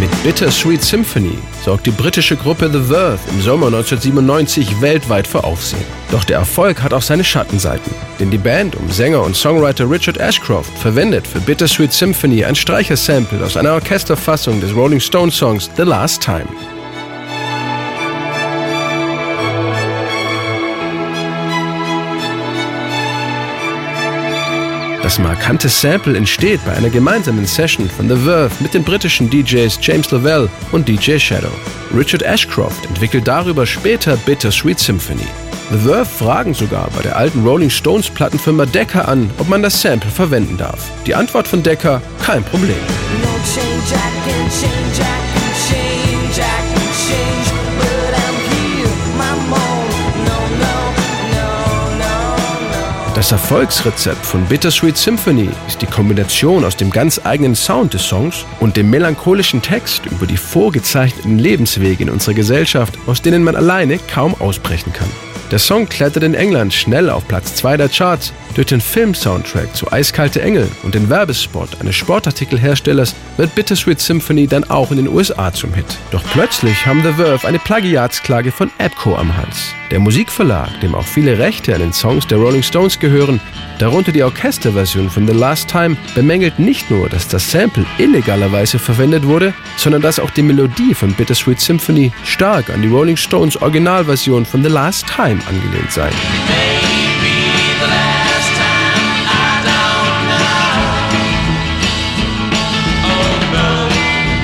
Mit Bittersweet Symphony sorgt die britische Gruppe The Verve im Sommer 1997 weltweit für Aufsehen. Doch der Erfolg hat auch seine Schattenseiten. Denn die Band um Sänger und Songwriter Richard Ashcroft verwendet für Bittersweet Symphony ein Streichersample aus einer Orchesterfassung des Rolling Stone Songs The Last Time. Das markante Sample entsteht bei einer gemeinsamen Session von The Verve mit den britischen DJs James Lavelle und DJ Shadow. Richard Ashcroft entwickelt darüber später Bittersweet Symphony. The Verve fragen sogar bei der alten Rolling Stones Plattenfirma Decca an, ob man das Sample verwenden darf. Die Antwort von Decca: kein Problem. No change, Das Erfolgsrezept von Bittersweet Symphony ist die Kombination aus dem ganz eigenen Sound des Songs und dem melancholischen Text über die vorgezeichneten Lebenswege in unserer Gesellschaft, aus denen man alleine kaum ausbrechen kann. Der Song klettert in England schnell auf Platz 2 der Charts. Durch den Film-Soundtrack zu Eiskalte Engel und den Werbespot eines Sportartikelherstellers wird Bittersweet Symphony dann auch in den USA zum Hit. Doch plötzlich haben The Verve eine Plagiatsklage von Epco am Hals. Der Musikverlag, dem auch viele Rechte an den Songs der Rolling Stones gehören, darunter die Orchesterversion von The Last Time, bemängelt nicht nur, dass das Sample illegalerweise verwendet wurde, sondern dass auch die Melodie von Bittersweet Symphony stark an die Rolling Stones Originalversion von The Last Time angelehnt sei.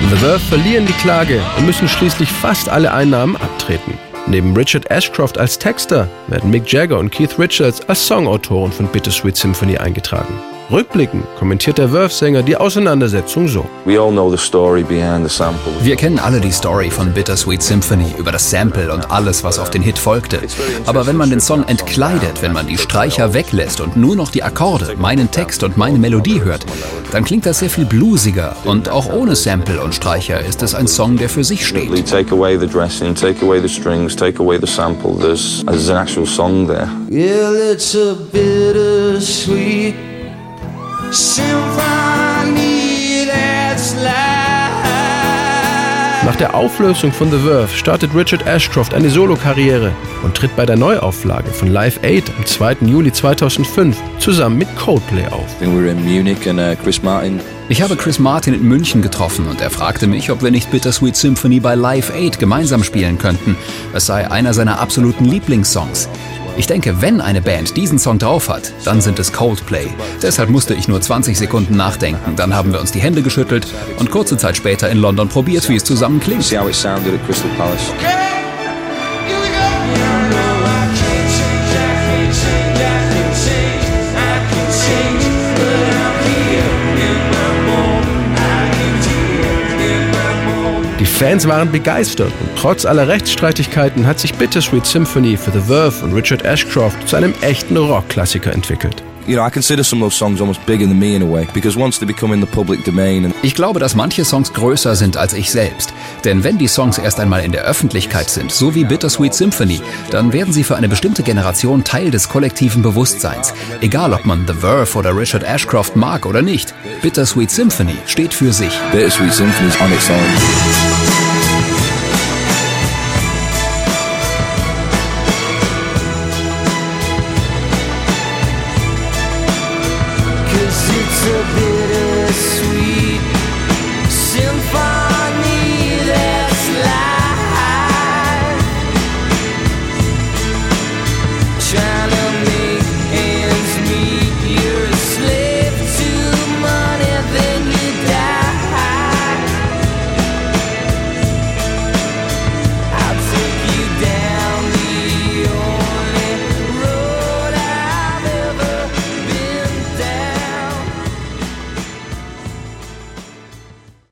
The Verve verlieren die Klage und müssen schließlich fast alle Einnahmen abtreten. Neben Richard Ashcroft als Texter werden Mick Jagger und Keith Richards als Songautoren von Bittersweet Symphony eingetragen. Rückblickend kommentiert der Verve-Sänger die Auseinandersetzung so. We all know the story behind the sample. Wir kennen alle die Story von Bittersweet Symphony über das Sample und alles, was auf den Hit folgte. Aber wenn man den Song entkleidet, wenn man die Streicher weglässt und nur noch die Akkorde, meinen Text und meine Melodie hört, dann klingt das sehr viel bluesiger. Und auch ohne Sample und Streicher ist es ein Song, der für sich steht. Take away the dressing, take away the strings, take away the sample. There's, there's an actual song there. Well, it's a bittersweet. Nach der Auflösung von The Verve startet Richard Ashcroft eine Solokarriere und tritt bei der Neuauflage von Live 8 am 2. Juli 2005 zusammen mit Coldplay auf. I think we were in Munich and uh, Ich habe Chris Martin in München getroffen und er fragte mich, ob wir nicht Bittersweet Symphony bei Live 8 gemeinsam spielen könnten. Es sei einer seiner absoluten Lieblingssongs. Ich denke, wenn eine Band diesen Song drauf hat, dann sind es Coldplay. Deshalb musste ich nur 20 Sekunden nachdenken. Dann haben wir uns die Hände geschüttelt und kurze Zeit später in London probiert, wie es zusammen klingt. see Fans waren begeistert und trotz aller Rechtsstreitigkeiten hat sich Bittersweet Symphony für The Verve und Richard Ashcroft zu einem echten Rockklassiker entwickelt. You know, I consider some of those songs almost bigger than me in a way, because once they become in the public domain and Ich glaube, dass manche Songs größer sind als ich selbst. Denn wenn die Songs erst einmal in der Öffentlichkeit sind, so wie Bittersweet Symphony, dann werden sie für eine bestimmte Generation Teil des kollektiven Bewusstseins. Egal, ob man The Verve oder Richard Ashcroft mag oder nicht. Bittersweet Symphony steht für sich. Bittersweet Symphony's on its own. a bittersweet